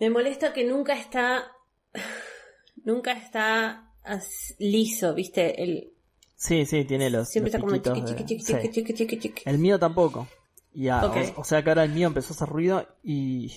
Me molesta que nunca está. Nunca está liso, ¿viste? El, Sí, sí, tiene los. siempre los está como piquitos chiqui, de- chiqui, chiqui, chiqui, chiqui, chiqui, chiqui. El mío tampoco. Y a- Ok. o, o sea que ahora el mío empezó a hacer ruido y.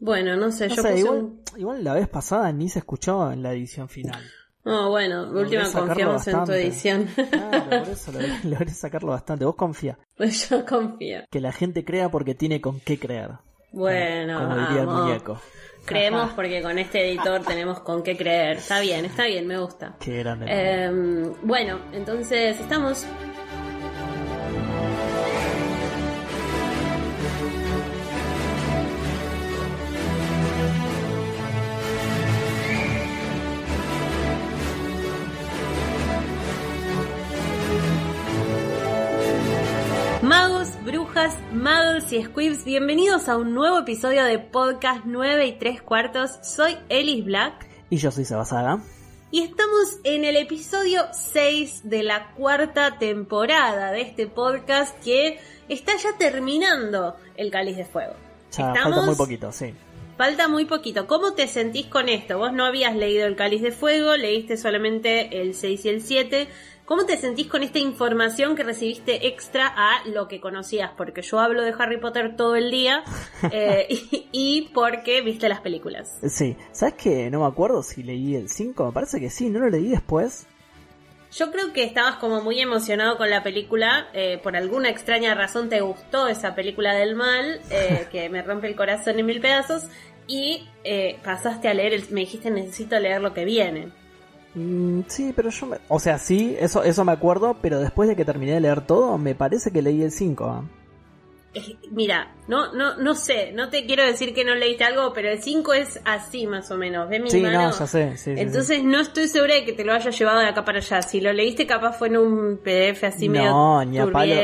Bueno, no sé, No yo sé, puse igual, un... igual la vez pasada ni se escuchó en la edición final. No, bueno, de última confiamos en tu edición. Claro, por eso logré, logré sacarlo bastante. Vos confía. Pues yo confío. Que la gente crea porque tiene con qué creer. Bueno, Como diría el vamos. muñeco. Creemos porque con este editor tenemos con qué creer. Está bien, está bien, me gusta. Qué grande. Eh, bueno, entonces estamos. Muggles y squibs, bienvenidos a un nuevo episodio de Podcast 9 y 3 cuartos. Soy Ellis Black. Y yo soy Sebasaga. Y estamos en el episodio 6 de la cuarta temporada de este podcast que está ya terminando el cáliz de fuego. Ya falta muy poquito, sí. Falta muy poquito. ¿Cómo te sentís con esto? Vos no habías leído el cáliz de fuego, leíste solamente el 6 y el 7. ¿Cómo te sentís con esta información que recibiste extra a lo que conocías? Porque yo hablo de Harry Potter todo el día eh, y, y porque viste las películas. Sí. ¿Sabes que No me acuerdo si leí el 5. Me parece que sí. No lo leí después. Yo creo que estabas como muy emocionado con la película, eh, por alguna extraña razón te gustó esa película del mal, eh, que me rompe el corazón en mil pedazos, y eh, pasaste a leer, el- me dijiste necesito leer lo que viene. Mm, sí, pero yo me... O sea, sí, eso, eso me acuerdo, pero después de que terminé de leer todo, me parece que leí el 5. ¿ah? Eh, mira, no, no, no sé, no te quiero decir que no leíste algo, pero el 5 es así más o menos, ¿ves mi Sí, mano? no, ya sé. Sí, sí, Entonces no estoy segura de que te lo hayas llevado de acá para allá. Si lo leíste capaz fue en un PDF así sí. medio No, ni a palo.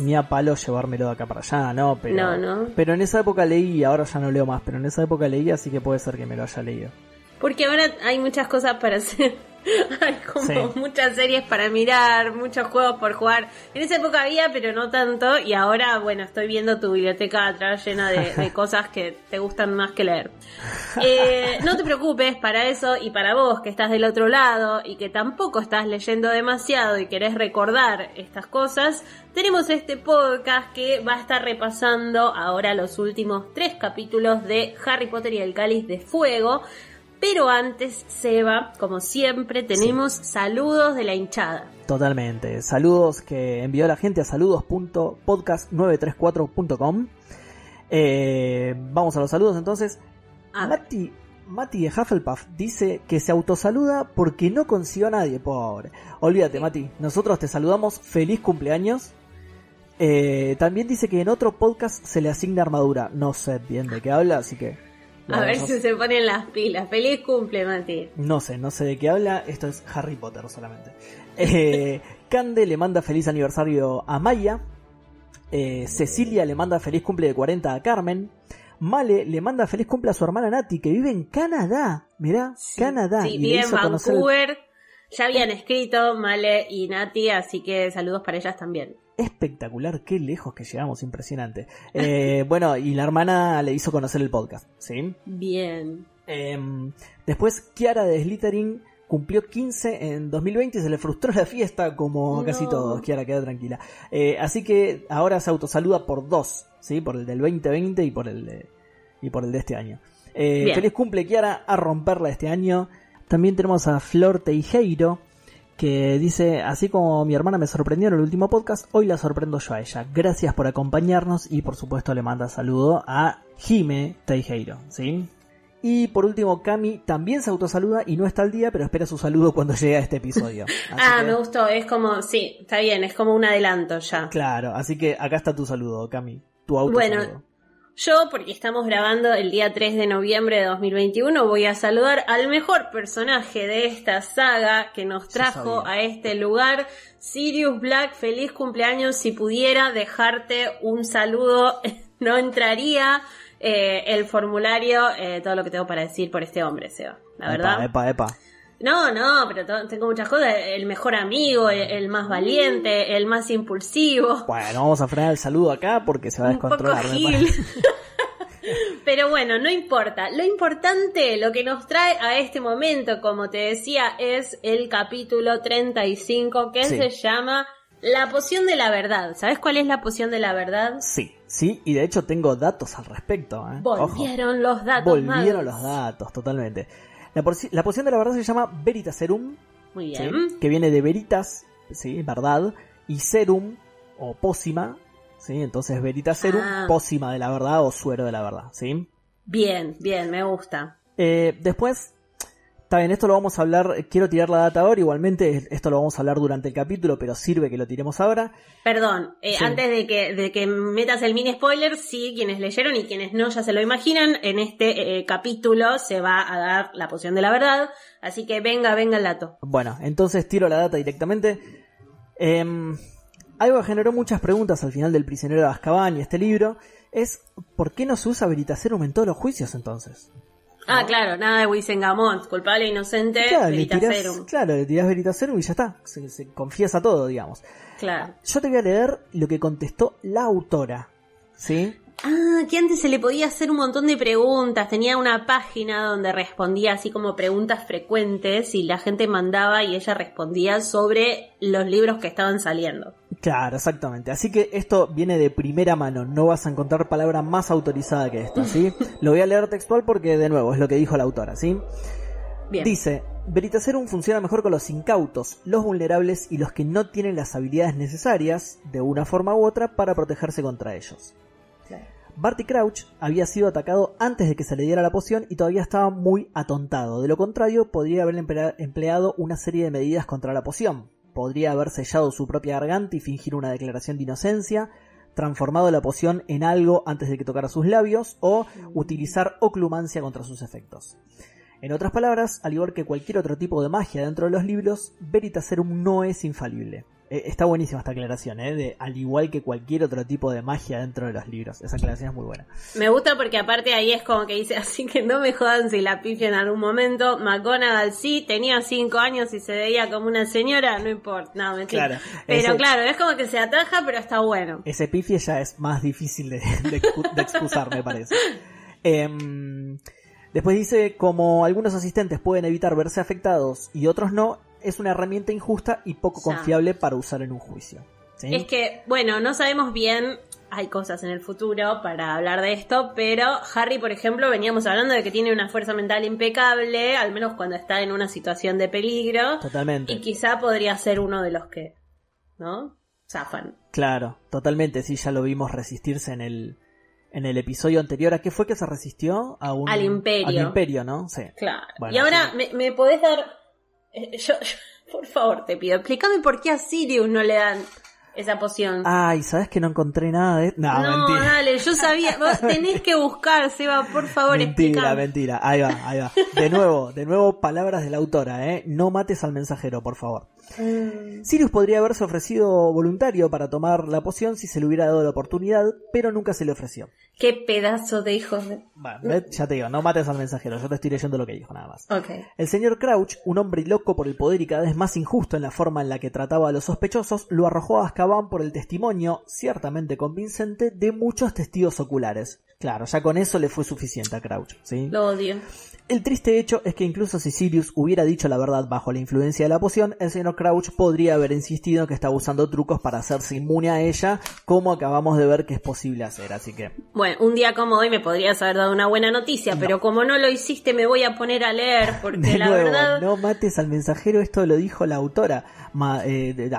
Ni a palo llevármelo de acá para allá, no, pero. No, no. Pero en esa época leí, ahora ya no leo más, pero en esa época leí, así que puede ser que me lo haya leído. Porque ahora hay muchas cosas para hacer. hay como Sí. muchas series para mirar, muchos juegos por jugar. En esa época había, pero no tanto. Y ahora, bueno, estoy viendo tu biblioteca atrás llena de, de cosas que te gustan más que leer. Eh, no te preocupes, para eso y para vos que estás del otro lado y que tampoco estás leyendo demasiado y querés recordar estas cosas, tenemos este podcast que va a estar repasando ahora los últimos tres capítulos de Harry Potter y el Cáliz de Fuego. Pero antes, Seba, como siempre, tenemos saludos de la hinchada. Totalmente. Saludos que envió la gente a saludos.podcast934.com. Eh, vamos a los saludos entonces. A Mati de Hufflepuff dice que se autosaluda porque no consiguió a nadie, pobre. Olvídate, Mati. Nosotros te saludamos. Feliz cumpleaños. Eh, también dice que en otro podcast se le asigna armadura. No sé bien de qué habla, así que. A ver si se ponen las pilas. Feliz cumple, Mati. No sé, no sé de qué habla. Esto es Harry Potter solamente. Eh, Cande le manda feliz aniversario a Maya. Eh, Cecilia le manda feliz cumple de 40 a Carmen. Male le manda feliz cumple a su hermana Nati, que vive en Canadá. Mirá, Canadá. Sí, y le vive en hizo conocer el- Vancouver. Ya habían escrito Male y Nati, así que saludos para ellas también. Espectacular, qué lejos que llegamos, impresionante. Eh, bueno, y la hermana le hizo conocer el podcast, ¿sí? Bien. Em, después, Kiara de Slytherin cumplió 15 en 2020 y se le frustró la fiesta como No. casi todos. Kiara, queda tranquila. Eh, así que ahora se autosaluda por dos, ¿sí? Por el del 2020 y por el de, y por el de este año. Eh, feliz cumple, Kiara, a romperla este año. También tenemos a Flor Teijeiro, que dice, así como mi hermana me sorprendió en el último podcast, hoy la sorprendo yo a ella. Gracias por acompañarnos y por supuesto le manda saludo a Jime Teijeiro, ¿sí? Y por último, Cami también se autosaluda y no está al día, pero espera su saludo cuando llegue a este episodio. Ah, que- me gustó. Es como, sí, está bien, es como un adelanto ya. Claro, así que acá está tu saludo, Cami. Tu autosaludo. Bueno, Yo, porque estamos grabando el día 3 de noviembre de 2021, voy a saludar al mejor personaje de esta saga que nos trajo a este lugar, Sirius Black. Feliz cumpleaños. Si pudiera dejarte un saludo, no entraría eh, el formulario, eh, todo lo que tengo para decir por este hombre, Seba. La verdad. Epa, epa, epa. No, no, pero tengo muchas cosas. El mejor amigo, el, el más valiente, el más impulsivo. Bueno, vamos a frenar el saludo acá porque se va a Un poco descontrolar. gil. parece. Pero bueno, no importa. Lo importante, lo que nos trae a este momento, como te decía, es el capítulo 35 que Sí. se llama La poción de la verdad. ¿Sabes cuál es la poción de la verdad? Sí, sí, y de hecho tengo datos al respecto. ¿eh? Ojo. Volvieron los datos. Volvieron magos. los datos, totalmente. La, la poción de la verdad se llama Veritaserum, Muy ¿sí? bien. que viene de veritas, sí, verdad, y serum o pócima, sí, entonces Veritaserum, Ah. pócima de la verdad o suero de la verdad, sí. Bien, bien, me gusta. Eh, después, está bien, esto lo vamos a hablar, eh, quiero tirar la data ahora, igualmente esto lo vamos a hablar durante el capítulo, pero sirve que lo tiremos ahora. Perdón, eh, Sí. antes de que, de que metas el mini spoiler, sí, quienes leyeron y quienes no ya se lo imaginan, en este eh, capítulo se va a dar la poción de la verdad, así que venga, venga el dato. Bueno, entonces tiro la data directamente. Em, algo que generó muchas preguntas al final del prisionero de Azkaban y este libro es ¿por qué no se usa Veritaserum en todos los juicios entonces? Ah, claro, nada de Wisengamot, culpable, inocente, Claro, le Veritaserum. tirás, claro, le tirás Veritaserum y ya está, se, se confiesa todo, digamos. Claro. Yo te voy a leer lo que contestó la autora, ¿sí? Ah, que antes se le podía hacer un montón de preguntas. Tenía una página donde respondía así como preguntas frecuentes y la gente mandaba y ella respondía sobre los libros que estaban saliendo. Claro, exactamente. Así que esto viene de primera mano, no vas a encontrar palabra más autorizada que esta, ¿sí? Lo voy a leer textual porque, de nuevo, es lo que dijo la autora, ¿sí? Bien. Dice, Veritaserum funciona mejor con los incautos, los vulnerables y los que no tienen las habilidades necesarias, de una forma u otra, para protegerse contra ellos. Claro. Barty Crouch había sido atacado antes de que se le diera la poción y todavía estaba muy atontado. De lo contrario, podría haber emplea- empleado una serie de medidas contra la poción. Podría haber sellado su propia garganta y fingir una declaración de inocencia, transformado la poción en algo antes de que tocara sus labios, o utilizar oclumancia contra sus efectos. En otras palabras, al igual que cualquier otro tipo de magia dentro de los libros, Veritaserum no es infalible. Eh, está buenísima esta aclaración, ¿eh? De al igual que cualquier otro tipo de magia dentro de los libros. Esa aclaración es muy buena. Me gusta porque aparte ahí es como que dice, así que no me jodan si la pifia en algún momento. McGonagall sí, tenía cinco años y se veía como una señora, no importa, no, mentira. Claro, pero ese- claro, es como que se ataja, pero está bueno. Ese pifie ya es más difícil de, de excu- de excusar, me parece. Em, después dice, como algunos asistentes pueden evitar verse afectados y otros no, es una herramienta injusta y poco confiable para usar en un juicio. ¿Sí? Es que, bueno, no sabemos bien, hay cosas en el futuro para hablar de esto, pero Harry, por ejemplo, veníamos hablando de que tiene una fuerza mental impecable, al menos cuando está en una situación de peligro, Totalmente. y quizá podría ser uno de los que, ¿no? Zafan. Claro, totalmente, sí, ya lo vimos resistirse en el, en el episodio anterior. ¿A qué fue que se resistió? A un, Al imperio. Al imperio, ¿no? Sí. Claro. Bueno, y ahora, sí. me, ¿me podés dar... eh, Yo, por favor, te pido, explícame por qué a Sirius no le dan esa poción. Ay, ¿sabes que no encontré nada de... No, no, mentira. dale, yo sabía, vos tenés que buscar, Seba, por favor, Mentira, explícame. mentira. Ahí va, ahí va. De nuevo, de nuevo, palabras de la autora, ¿eh? No mates al mensajero, por favor. Mm, Sirius podría haberse ofrecido voluntario para tomar la poción si se le hubiera dado la oportunidad, pero nunca se le ofreció. Qué pedazo de hijos de... Bueno, ya te digo, no mates al mensajero, yo te estoy leyendo lo que dijo nada más. El señor Crouch, un hombre loco por el poder y cada vez más injusto en la forma en la que trataba a los sospechosos, lo arrojó a Azkaban por el testimonio, ciertamente convincente, de muchos testigos oculares. Claro, ya con eso le fue suficiente a Crouch, ¿sí? Lo odio. El triste hecho es que incluso si Sirius hubiera dicho la verdad bajo la influencia de la poción, el señor Crouch podría haber insistido en que estaba usando trucos para hacerse inmune a ella, como acabamos de ver que es posible hacer, así que... Bueno, un día como hoy me podrías haber dado una buena noticia, pero como no lo hiciste me voy a poner a leer porque De la nuevo, verdad... no mates al mensajero, esto lo dijo la autora. Ma, eh,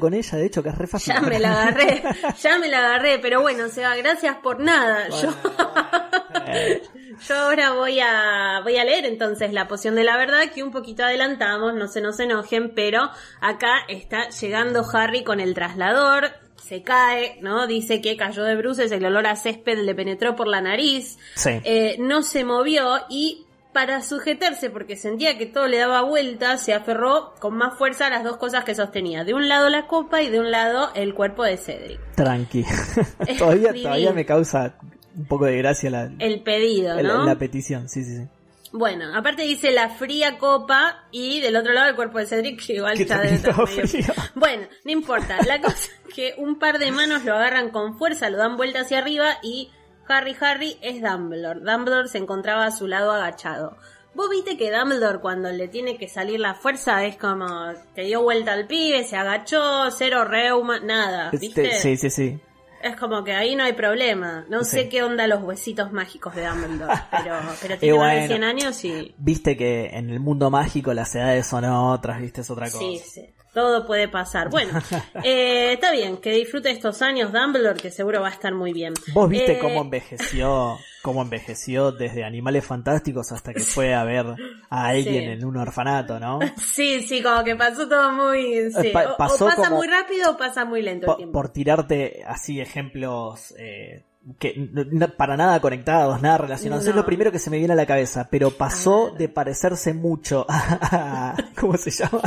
con ella, de hecho, que es re fácil. Ya me la agarré, ya me la agarré, pero bueno, Seba, gracias por nada. Yo, yo ahora voy a, voy a leer entonces la poción de la verdad, que un poquito adelantamos, no se nos enojen, pero acá está llegando Harry con el traslador, se cae, ¿no? Dice que cayó de bruces, el olor a césped le penetró por la nariz, Sí. eh, no se movió y para sujetarse, porque sentía que todo le daba vuelta, se aferró con más fuerza a las dos cosas que sostenía. De un lado la copa y de un lado el cuerpo de Cedric. Tranqui. todavía, todavía me causa un poco de gracia la, El pedido, la- ¿no? la petición, sí, sí, sí. Bueno, aparte dice la fría copa y del otro lado el cuerpo de Cedric, que igual medio- frío. Bueno, no importa. La cosa es que un par de manos lo agarran con fuerza, lo dan vuelta hacia arriba y Harry, Harry es Dumbledore. Dumbledore se encontraba a su lado agachado. Vos viste que Dumbledore cuando le tiene que salir la fuerza es como que dio vuelta al pibe, se agachó, cero reuma, nada, ¿viste? Sí, sí, sí. Es como que ahí no hay problema. No sé qué onda los huesitos mágicos de Dumbledore, pero, pero tiene más de 100 años y... Viste que en el mundo mágico las edades son otras, viste, es otra cosa. Sí, sí todo puede pasar. Bueno, eh, está bien, que disfrute estos años Dumbledore, que seguro va a estar muy bien. Vos viste eh, cómo envejeció, cómo envejeció desde Animales Fantásticos hasta que fue a ver a alguien en un orfanato, ¿no? Sí, sí, como que pasó todo muy... Sí. o, pasa muy rápido o pasa muy lento el tiempo. Por tirarte así ejemplos... Eh, que para nada conectados, nada relacionados. Es lo primero que se me viene a la cabeza, pero pasó de parecerse mucho a... ¿Cómo se llama?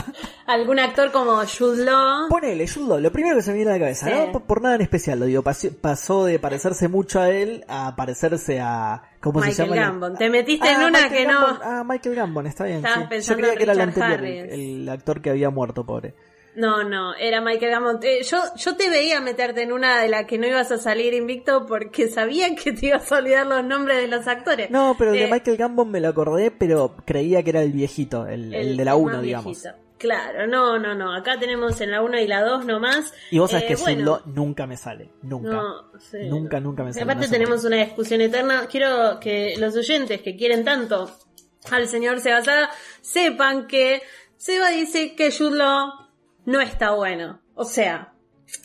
Algún actor como Jude Law. Ponele, Jude Law, lo primero que se me viene a la cabeza, no por, nada en especial, lo digo, pasó de parecerse mucho a él a parecerse a... ¿Cómo Michael se llama? Gambon. Te metiste en una que no... Ah, Michael Gambon, está bien. Yo creía que era el anterior, el actor que había muerto, pobre. No, no, era Michael Gambon. Eh, yo, yo te veía meterte en una de la que no ibas a salir invicto porque sabía que te ibas a olvidar los nombres de los actores. No, pero de eh, Michael Gambon me lo acordé, pero creía que era el viejito, el, de la 1, digamos. Claro, no, no, no. Acá tenemos en la 1 y la 2 nomás. Y vos sabés que bueno, nunca me sale. Nunca. Nunca, nunca me sale. Aparte tenemos una discusión eterna. Quiero que los oyentes que quieren tanto al señor Sebasada sepan que Seba dice que Jude no está bueno. O sea,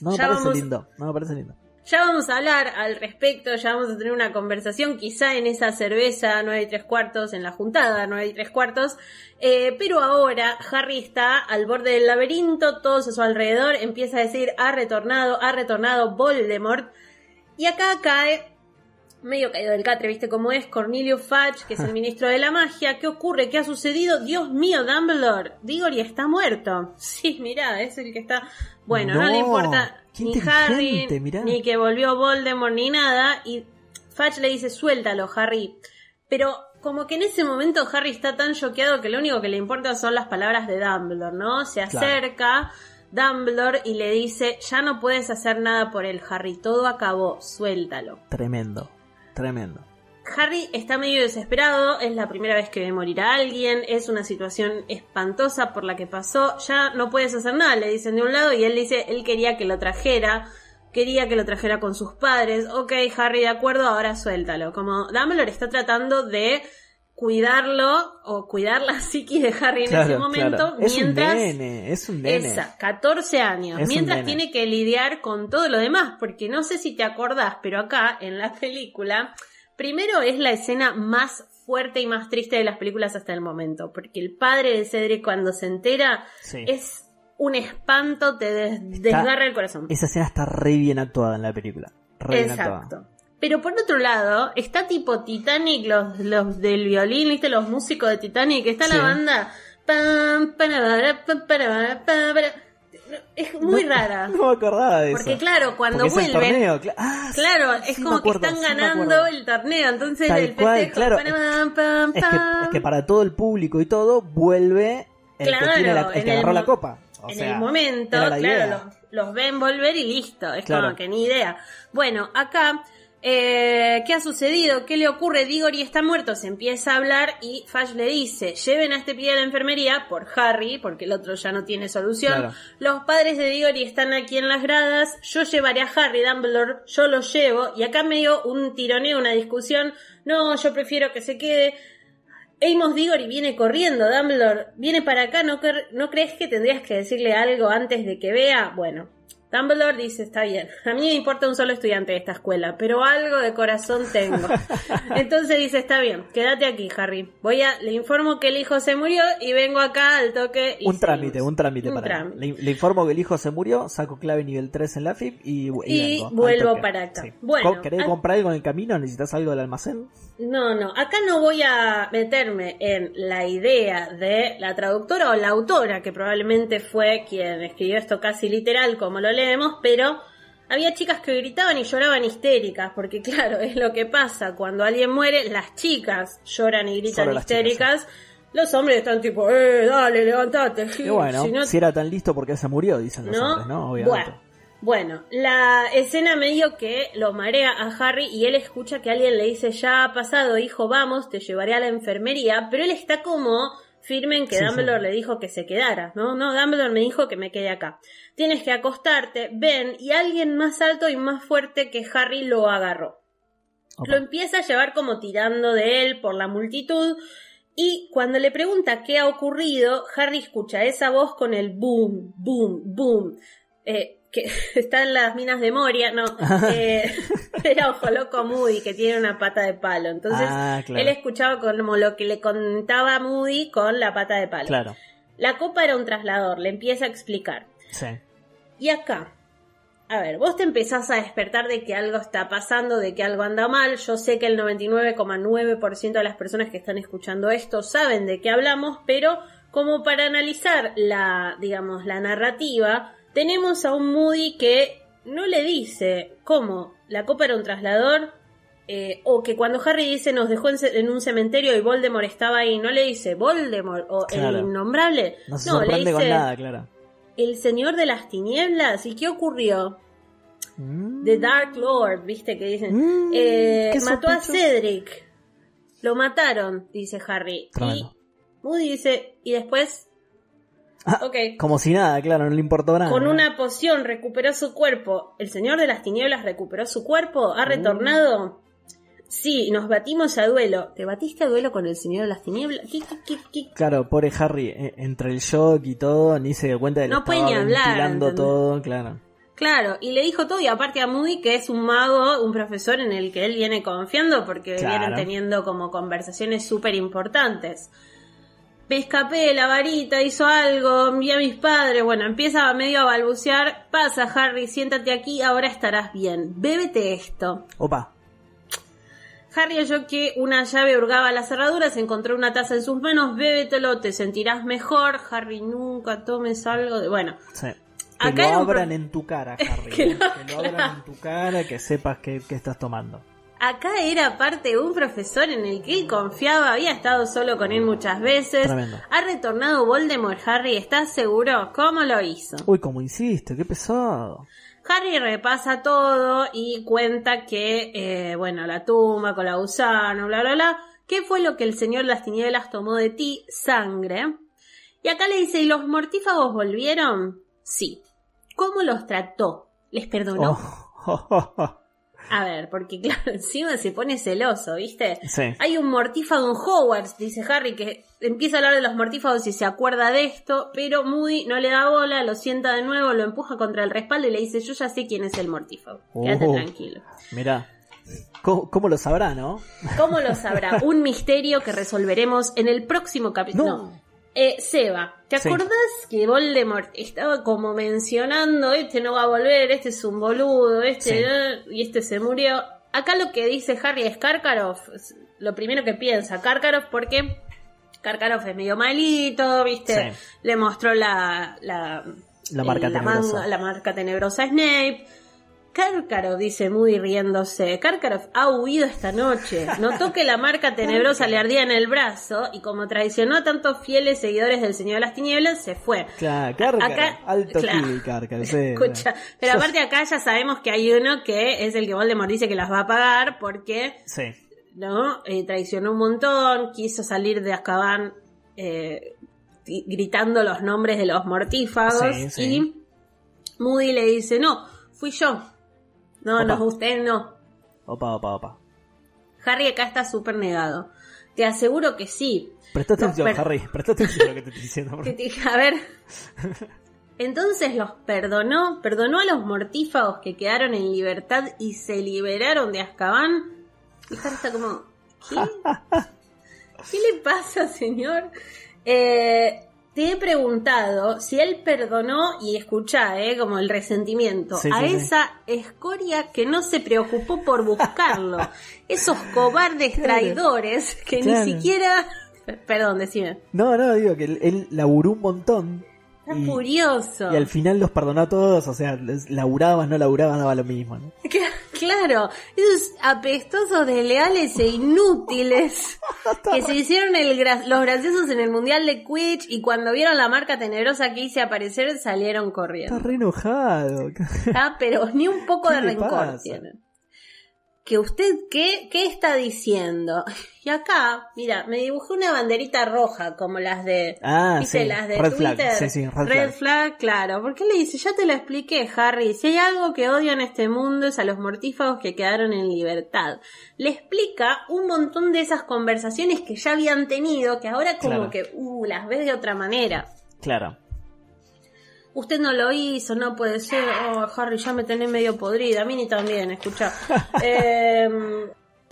no me parece lindo, no me parece lindo. Ya vamos a hablar al respecto, ya vamos a tener una conversación, quizá en esa cerveza 9 y 3 cuartos, en la juntada 9 y 3 cuartos, eh, pero ahora Harry está al borde del laberinto, todos a su alrededor, empieza a decir, ha retornado, ha retornado Voldemort, y acá cae medio caído del catre, ¿viste cómo es? Cornelio Fudge, que es el ministro de la magia. ¿Qué ocurre? ¿Qué ha sucedido? Dios mío, Dumbledore. Diggory está muerto. Sí, mirá, es el que está... Bueno, no, le importa ni Harry, ni que volvió Voldemort, ni nada. Y Fudge le dice, suéltalo, Harry. Pero como que en ese momento Harry está tan choqueado que lo único que le importa son las palabras de Dumbledore, ¿no? Se acerca... Dumbledore y le dice, ya no puedes hacer nada por él, Harry, todo acabó, suéltalo. Tremendo. Tremendo. Harry está medio desesperado, es la primera vez que ve morir a alguien, es una situación espantosa por la que pasó, ya no puedes hacer nada, le dicen de un lado y él dice, él quería que lo trajera, quería que lo trajera con sus padres, ok Harry de acuerdo, ahora suéltalo, como Dumbledore está tratando de cuidarlo o cuidar la psiquis de Harry en ese momento es mientras un nene, es un nene. Esa, 14 años, mientras tiene que lidiar con todo lo demás, porque no sé si te acordás, pero acá en la película, primero es la escena más fuerte y más triste de las películas hasta el momento, porque el padre de Cedric cuando se entera es un espanto, te desgarra el corazón. Esa escena está re bien actuada en la película. Re Exacto. Pero por otro lado, está tipo Titanic, los, los del violín, ¿viste? Los músicos de Titanic, está la banda. Es muy rara. No me acordaba de Porque claro, cuando vuelven. Ah, claro, es como que están ganando el torneo. Entonces el festejo. Claro, es, que, para todo el público y todo, vuelve el que, tiene la, el que agarró la copa. en el momento, claro, los, ven volver y listo. Es como que ni idea. Bueno, acá eh, ¿Qué ha sucedido? ¿Qué le ocurre? Diggory está muerto, se empieza a hablar y Fash le dice, lleven a este pibe a la enfermería por Harry, porque el otro ya no tiene solución. Los padres de Diggory están aquí en las gradas, yo llevaré a Harry Dumbledore, yo lo llevo, y acá me dio un tironeo, una discusión, no, yo prefiero que se quede. Amos Diggory viene corriendo, Dumbledore viene para acá, ¿no, ¿no crees que tendrías que decirle algo antes de que vea? Bueno, Dumbledore dice, está bien, a mí me importa un solo estudiante de esta escuela, pero algo de corazón tengo. Entonces dice, está bien, quédate aquí, Harry. Voy a, le informo que el hijo se murió y vengo acá al toque. un trámite, un trámite para Le, informo que el hijo se murió, saco clave nivel 3 en la FIP y, y, vuelvo para acá. Bueno, ¿Querés comprar algo en el camino? ¿Necesitas algo del almacén? No, no, acá no voy a meterme en la idea de la traductora o la autora, que probablemente fue quien escribió esto casi literal como lo leemos, pero había chicas que gritaban y lloraban histéricas, porque claro, es lo que pasa, cuando alguien muere, las chicas lloran y gritan histéricas. Los hombres están tipo, eh, dale, levantate. Y bueno, si, era tan listo porque se murió, dicen los hombres, ¿no? Obviamente. Bueno, la escena medio que lo marea a Harry y él escucha que alguien le dice, ya ha pasado, hijo, vamos, te llevaré a la enfermería, pero él está como firme en que Sí, Dumbledore sí. le dijo que se quedara, ¿no? No, Dumbledore me dijo que me quede acá. Tienes que acostarte, ven, y alguien más alto y más fuerte que Harry lo agarró. Opa. Lo empieza a llevar como tirando de él por la multitud. Y cuando le pregunta qué ha ocurrido, Harry escucha esa voz con el boom, boom, boom. Eh, que está en las minas de Moria, no. Eh, era Ojo Loco Moody, que tiene una pata de palo. Entonces, Ah, claro. él escuchaba como lo que le contaba Moody con la pata de palo. Claro, La copa era un traslador, le empieza a explicar. sí. Y acá, a ver, vos te empezás a despertar de que algo está pasando, de que algo anda mal. Yo sé que el 99,9% de las personas que están escuchando esto saben de qué hablamos, pero como para analizar la, digamos, la narrativa, tenemos a un Moody que no le dice cómo la copa era un traslador, eh, o que cuando Harry dice nos dejó en, un cementerio y Voldemort estaba ahí, no le dice Voldemort o el innombrable, No se no, le dice con nada, claro. el señor de las tinieblas. ¿Y qué ocurrió? Mm. The Dark Lord, viste que dicen. Mm, Eh, mató a. Cedric. Lo mataron, dice Harry. Tremendo. Y Moody dice, y después, Ah, ok, Como si nada, claro, no le importó nada. con una poción recuperó su cuerpo. ¿El señor de las tinieblas recuperó su cuerpo? ¿Ha retornado? Sí, nos batimos a duelo. ¿Te batiste a duelo con el señor de las tinieblas? ¿Qué, qué, qué? Claro, pobre Harry, eh, entre el shock y todo, ni se dio cuenta de que No puede ni hablar, todo, claro. Claro, y le dijo todo, y aparte a Moody que es un mago, un profesor en el que él viene confiando porque Claro. vienen teniendo como conversaciones súper importantes. Me escapé de la varita, hizo algo, vi a mis padres, bueno, empieza medio a balbucear, pasa Harry, siéntate aquí, ahora estarás bien, bébete esto. Opa, Harry oyó que una llave hurgaba la cerradura, se encontró una taza en sus manos, bébetelo, te sentirás mejor, Harry, nunca tomes algo de... Bueno, sí. Que Acá lo un abran en tu cara, Harry. Que eh, lo- que lo abran en tu cara, que sepas que estás tomando. Acá era parte de un profesor en el que él confiaba, había estado solo con él muchas veces. Tremendo. Ha retornado Voldemort, Harry, ¿estás seguro? ¿Cómo lo hizo? Uy, como insiste, qué pesado. Harry repasa todo y cuenta que, eh, bueno, la tumba con la gusano, bla, bla, bla. ¿Qué fue lo que el señor las tinieblas tomó de ti? Sangre. Y acá le dice, ¿y los mortífagos volvieron? Sí. ¿Cómo los trató? ¿Les perdonó? Oh. A ver, porque claro, encima se pone celoso, ¿viste? Sí. Hay un mortífago en Hogwarts, dice Harry, que empieza a hablar de los mortífagos y se acuerda de esto, pero Moody no le da bola, lo sienta de nuevo, lo empuja contra el respaldo y le dice, yo ya sé quién es el mortífago. Quédate Oh. tranquilo. Mirá. ¿Cómo, cómo lo sabrá, no? ¿Cómo lo sabrá? Un misterio que resolveremos en el próximo capítulo. No. Eh, Seba, ¿te Sí. acordás que Voldemort estaba como mencionando, este no va a volver, este es un boludo, este Sí. y este se murió? Acá lo que dice Harry es Karkaroff, lo primero que piensa Karkaroff porque Karkaroff es medio malito, ¿viste? Sí. Le mostró la la, La marca eh, tenebrosa. manga- la marca tenebrosa a Snape. Karkaroff, dice muy riéndose. Karkaroff ha huido esta noche. Notó que la marca tenebrosa le ardía en el brazo y como traicionó a tantos fieles seguidores del Señor de las Tinieblas, se fue. Claro, Cárcaro. Acá- Alto claro. kill, Cárcaro. sí, Escucha, pero aparte acá ya sabemos que hay uno que es el que Voldemort dice que las va a pagar porque, Sí. ¿no? Eh, traicionó un montón, quiso salir de Azkaban eh, gri- gritando los nombres de los mortífagos Sí, sí. y Moody le dice, no, fui yo. No, Opa. no, usted no. Opa, opa, opa. Harry acá está súper negado. Te aseguro que sí. Presta atención, Harry. Presta atención a lo que te estoy diciendo. A ver. Entonces los perdonó, perdonó a los mortífagos que quedaron en libertad y se liberaron de Azkaban. Y Harry está como, ¿qué? ¿Qué le pasa, señor? Eh, te he preguntado si él perdonó y escuchá, eh, como el resentimiento, Sí, a sí, sí. esa escoria que no se preocupó por buscarlo. Esos cobardes Claro. traidores que Claro. ni siquiera... Perdón, decime. No, no, digo que él, él laburó un montón. Está y, furioso. y al final los perdonó a todos. O sea, laburabas, no laburabas, daba lo mismo. ¿no? Claro, esos apestosos, desleales e inútiles que se hicieron el gra- los graciosos en el Mundial de Quidditch y cuando vieron la marca tenebrosa que hice aparecer salieron Está corriendo. re enojado. Ah, pero ni un poco ¿Qué de rencor tienen. Que usted, ¿qué, ¿qué está diciendo? Y acá, mira, me dibujé una banderita roja como las de... Ah, sí. Las de Red flag. Twitter. Sí, sí, red, Red flag. flag, claro. Porque le dice, ya te lo expliqué, Harry. Si hay algo que odio en este mundo es a los mortífagos que quedaron en libertad. Le explica un montón de esas conversaciones que ya habían tenido, que ahora como Claro. que, uh, las ves de otra manera. Claro. Usted no lo hizo, no puede ser. Oh, Harry, ya me tenés medio podrida. A mí ni también, escucha. Eh,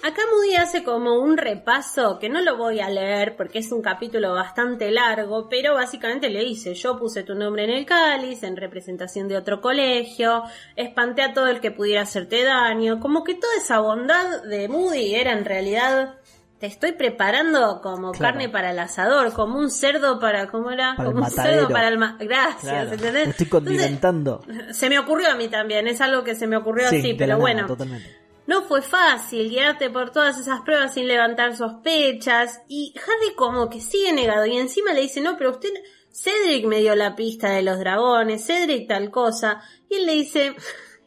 acá Moody hace como un repaso que no lo voy a leer porque es un capítulo bastante largo, pero básicamente le dice: Yo puse tu nombre en el cáliz, en representación de otro colegio, espanté a todo el que pudiera hacerte daño. Como que toda esa bondad de Moody era en realidad. Te estoy preparando como Claro. carne para el asador, como un cerdo para, ¿cómo era? Para el como un cerdo para el ma- Gracias, Claro. ¿entendés? Estoy Entonces, condimentando. se me ocurrió a mí también, es algo que se me ocurrió Sí, así, pero nada, bueno. Totalmente. No fue fácil guiarte por todas esas pruebas sin levantar sospechas. Y Harry como que sigue negado. Y encima le dice, no, pero usted... Cedric me dio la pista de los dragones, Cedric tal cosa. Y él le dice,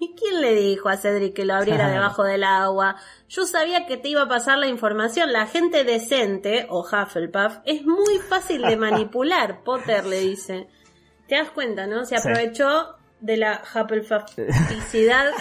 ¿y quién le dijo a Cedric que lo abriera debajo del agua? Yo sabía que te iba a pasar la información. La gente decente, o Hufflepuff, es muy fácil de manipular, Potter le dice. ¿Te das cuenta, no? Se aprovechó de la Hufflepufficidad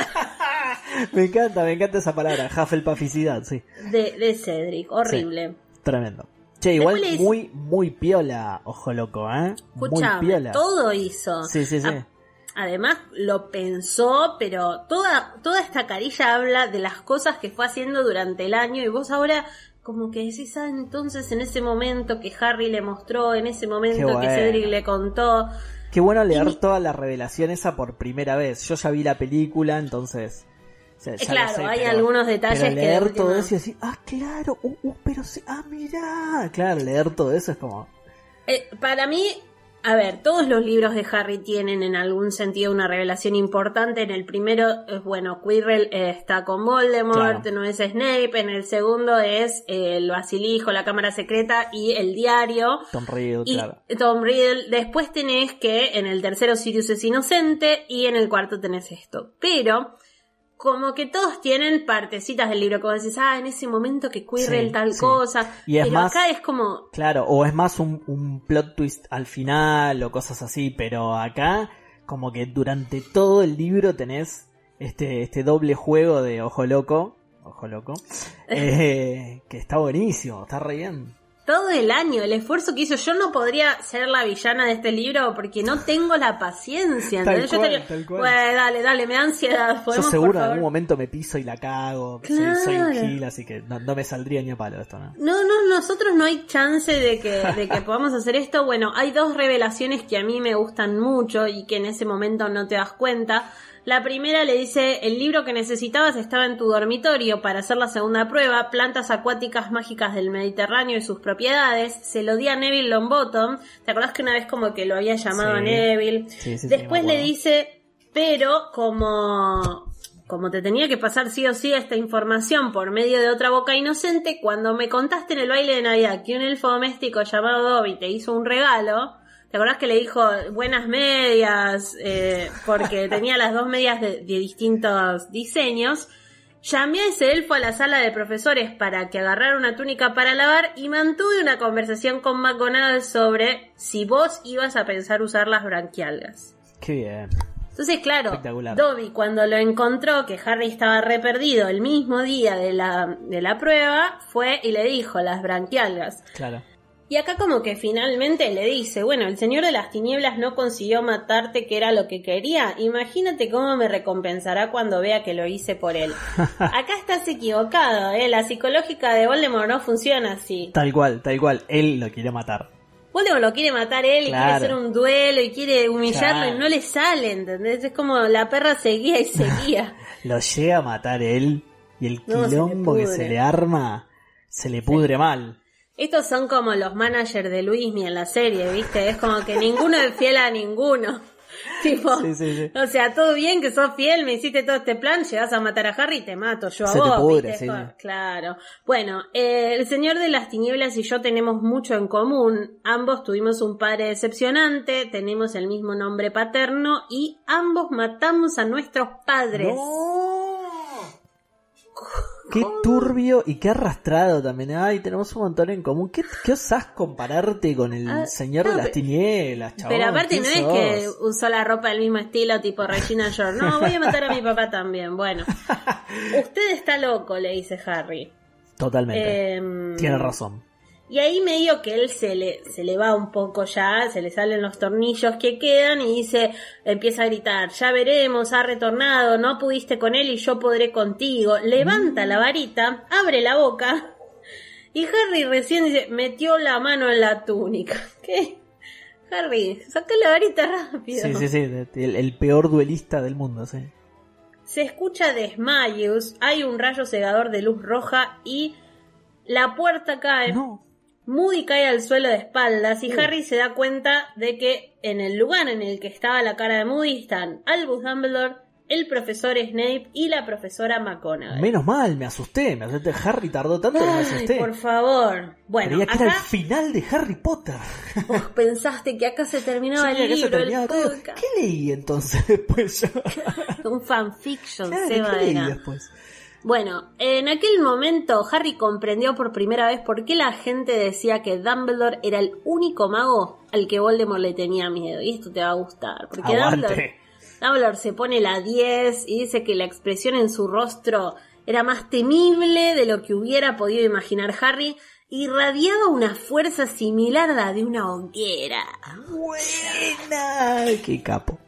Me encanta, me encanta esa palabra. Hufflepufficidad, sí. de, de Cedric. Horrible. Tremendo. Che, igual dice- muy, muy piola, ojo loco, ¿eh? Muy Escuchame, piola. todo hizo. Sí, sí, sí. A- Además, lo pensó, pero toda, toda esta carilla habla de las cosas que fue haciendo durante el año y vos ahora como que decís, ah, entonces en ese momento que Harry le mostró, en ese momento que. Cedric le contó. Qué bueno leer Y- toda la revelación esa por primera vez. Yo ya vi la película, entonces. ya- ya lo claro, sé, hay pero- algunos detalles pero que leer todo eso y decir, ah, claro, uh, uh, pero sí, ah, mirá. Claro, leer todo eso es como. Eh, para mí, a ver, todos los libros de Harry tienen en algún sentido una revelación importante. En el primero es, bueno, Quirrell eh, está con Voldemort, Claro. no es Snape. En el segundo es eh, el basilijo, la cámara secreta y el diario. Tom Riddle, Y claro. Tom Riddle, después tenés que en el tercero Sirius es inocente y en el cuarto tenés esto. Pero, como que todos tienen partecitas del libro, como decís, ah, en ese momento que Quirrell Sí, tal sí. cosa. Y es pero más- acá es como, Claro, o es más un, un plot twist al final o cosas así, pero acá como que durante todo el libro tenés este, este doble juego de ojo loco, ojo loco, eh, que está buenísimo, está re bien. Todo el año, el esfuerzo que hizo. Yo no podría ser la villana de este libro porque no tengo la paciencia. Yo cual, estaría, tal cual. "Bueno, dale, dale, me da ansiedad. Yo ¿Podemos, seguro en favor?". algún momento me piso y la cago, soy, soy un Claro. gil, así que no, no me saldría ni a palo esto, ¿no? No, no, nosotros no hay chance de que, de que podamos hacer esto. Bueno, hay dos revelaciones que a mí me gustan mucho y que en ese momento no te das cuenta. La primera le dice, el libro que necesitabas estaba en tu dormitorio para hacer la segunda prueba, plantas acuáticas mágicas del Mediterráneo y sus propiedades. Se lo di a Neville Longbottom. ¿Te acordás que una vez como que lo había llamado Sí. a Neville? Sí, sí, Después le dice, pero como como te tenía que pasar sí o sí esta información por medio de otra boca inocente, cuando me contaste en el baile de Navidad que un elfo doméstico llamado Dobby te hizo un regalo, ¿te acordás que le dijo buenas medias? Eh, porque tenía las dos medias de, de distintos diseños. Llamé a ese elfo a la sala de profesores para que agarrara una túnica para lavar y mantuve una conversación con McGonagall sobre si vos ibas a pensar usar las branquialgas. Qué bien. Entonces, claro. Dobby cuando lo encontró, que Harry estaba re perdido el mismo día de la, de la prueba, fue y le dijo las branquialgas. Claro. Y acá como que finalmente le dice, bueno, el Señor de las Tinieblas no consiguió matarte, que era lo que quería. Imagínate cómo me recompensará cuando vea que lo hice por él. Acá estás equivocado, ¿eh? La psicológica de Voldemort no funciona así. Tal cual, tal cual. Él lo quiere matar. Voldemort lo quiere matar él y quiere hacer un duelo y quiere humillarlo Claro. y no le sale, ¿entendés? Es como la perra seguía y seguía. Lo llega a matar él y el No, se quilombo que se le arma se le pudre mal. Estos son como los managers de Luismi en la serie, ¿viste? Es como que ninguno es fiel a ninguno. tipo, Sí, sí, sí. o sea, todo bien que sos fiel, me hiciste todo este plan, llegas a matar a Harry y te mato yo a Se te vos. pudre, sí, Jo- sí. Claro. Bueno, eh, el Señor de las Tinieblas y yo tenemos mucho en común. Ambos tuvimos un padre decepcionante, tenemos el mismo nombre paterno y ambos matamos a nuestros padres. Qué turbio y qué arrastrado también. Ay, tenemos un montón en común. ¿Qué, qué osás compararte con el Ah, señor no, de las tinieblas, chabón? Pero aparte ¿Quién no es que usó la ropa del mismo estilo tipo Regina George. No, voy a matar a mi papá también. Bueno, usted está loco, le dice Harry. Totalmente. Em, Tiene razón. Y ahí medio que él se le, se le va un poco ya, se le salen los tornillos que quedan y dice, empieza a gritar, ya veremos, ha retornado, no pudiste con él y yo podré contigo. Levanta la varita, abre la boca y Harry recién dice, metió la mano en la túnica. ¿Qué? Harry, saca la varita rápido. Sí, sí, sí. El, el peor duelista del mundo, sí. Se escucha desmayos, hay un rayo cegador de luz roja y la puerta cae. No. Moody cae al suelo de espaldas y Harry se da cuenta de que en el lugar en el que estaba la cara de Moody están Albus Dumbledore, el profesor Snape y la profesora McGonagall. Menos mal, me asusté. Me asusté. Harry tardó tanto que me asusté. por favor. Bueno, Creía que era el acá final de Harry Potter. vos pensaste que acá se terminaba el libro, terminaba el todo. ¿Qué leí entonces después yo? Un fanfiction, Claro, Seba ¿Qué leí después? Bueno, en aquel momento Harry comprendió por primera vez por qué la gente decía que Dumbledore era el único mago al que Voldemort le tenía miedo. Y esto te va a gustar, porque Dumbledore. Dumbledore se pone la 10 y dice que la expresión en su rostro era más temible de lo que hubiera podido imaginar Harry. Irradiaba una fuerza similar a la de una hoguera. Buena. Qué capo.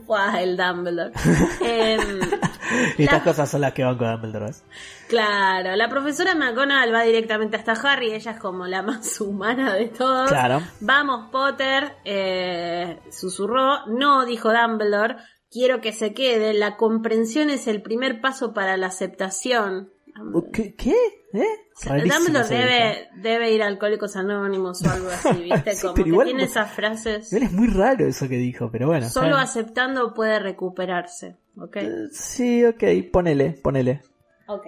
El Dumbledore. Em, Estas La- cosas son las que van con Dumbledore. ¿ves? Claro, la profesora McGonagall va directamente hasta Harry, ella es como la más humana de todos. Claro. Vamos, Potter, eh, susurró. No, dijo Dumbledore, quiero que se quede. La comprensión es el primer paso para la aceptación. ¿Qué? ¿Qué? ¿Eh? Dumbledore debe, debe ir a Alcohólicos Anónimos o algo así, ¿viste? Sí, Como que igual tiene esas frases. Él es muy raro eso que dijo, pero bueno. Solo aceptando puede recuperarse, ¿ok? bien. Sí, ok, ponele, ponele. Ok.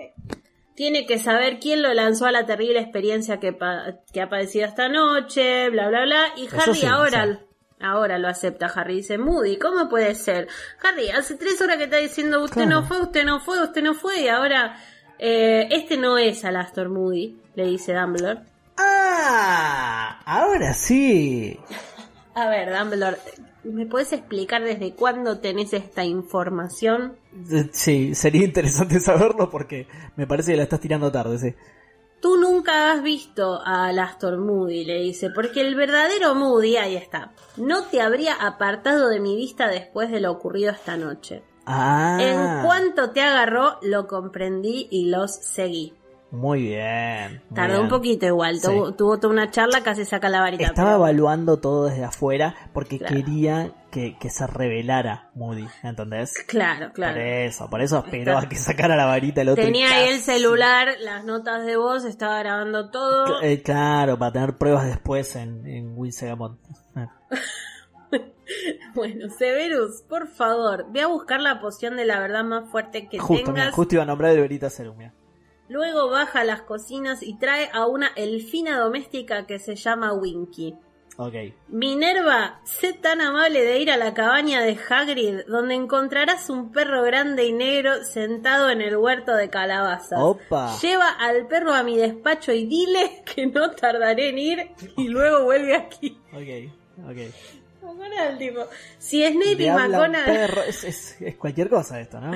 Tiene que saber quién lo lanzó a la terrible experiencia que, pa- que ha padecido esta noche, bla, bla, bla. Y Eso Harry sí, ahora, sí. ahora lo acepta. Harry dice, Moody, ¿cómo puede ser? Harry, hace tres horas que está diciendo, usted Claro. no fue, usted no fue, usted no fue. Y ahora, eh, este no es Alastor Moody, le dice Dumbledore. ¡Ah! Ahora sí. A ver, Dumbledore, ¿me puedes explicar desde cuándo tenés esta información? Eh, Sí, sería interesante saberlo porque me parece que la estás tirando tarde, sí. Tú nunca has visto a Alastor Moody, le dice, porque el verdadero Moody, ahí está, no te habría apartado de mi vista después de lo ocurrido esta noche. Ah. En cuanto te agarró, lo comprendí y los seguí. Muy bien. muy Tardó bien. un poquito igual, Sí. tuvo, tuvo toda una charla, casi saca la varita. Estaba pero- evaluando todo desde afuera porque Claro. quería que, que se revelara Moody, ¿entendés? Claro, Por claro. eso, por eso esperó a que sacara la varita el otro. Tenía ahí el celular, las notas de voz, estaba grabando todo. Eh, claro, para tener pruebas después en, en Will. Bueno, Severus, por favor, ve a buscar la poción de la verdad más fuerte que Justo, mira, tengas. justo iba a nombrar el Verita Serum, mira. Luego baja a las cocinas y trae a una elfina doméstica que se llama Winky. Ok. Minerva, sé tan amable de ir a la cabaña de Hagrid, donde encontrarás un perro grande y negro sentado en el huerto de calabazas. Opa. Lleva al perro a mi despacho y dile que no tardaré en ir y luego vuelve aquí. Ok, ok. El tipo, si Snape y McGonagall, Es, es- es cualquier cosa esto, ¿no?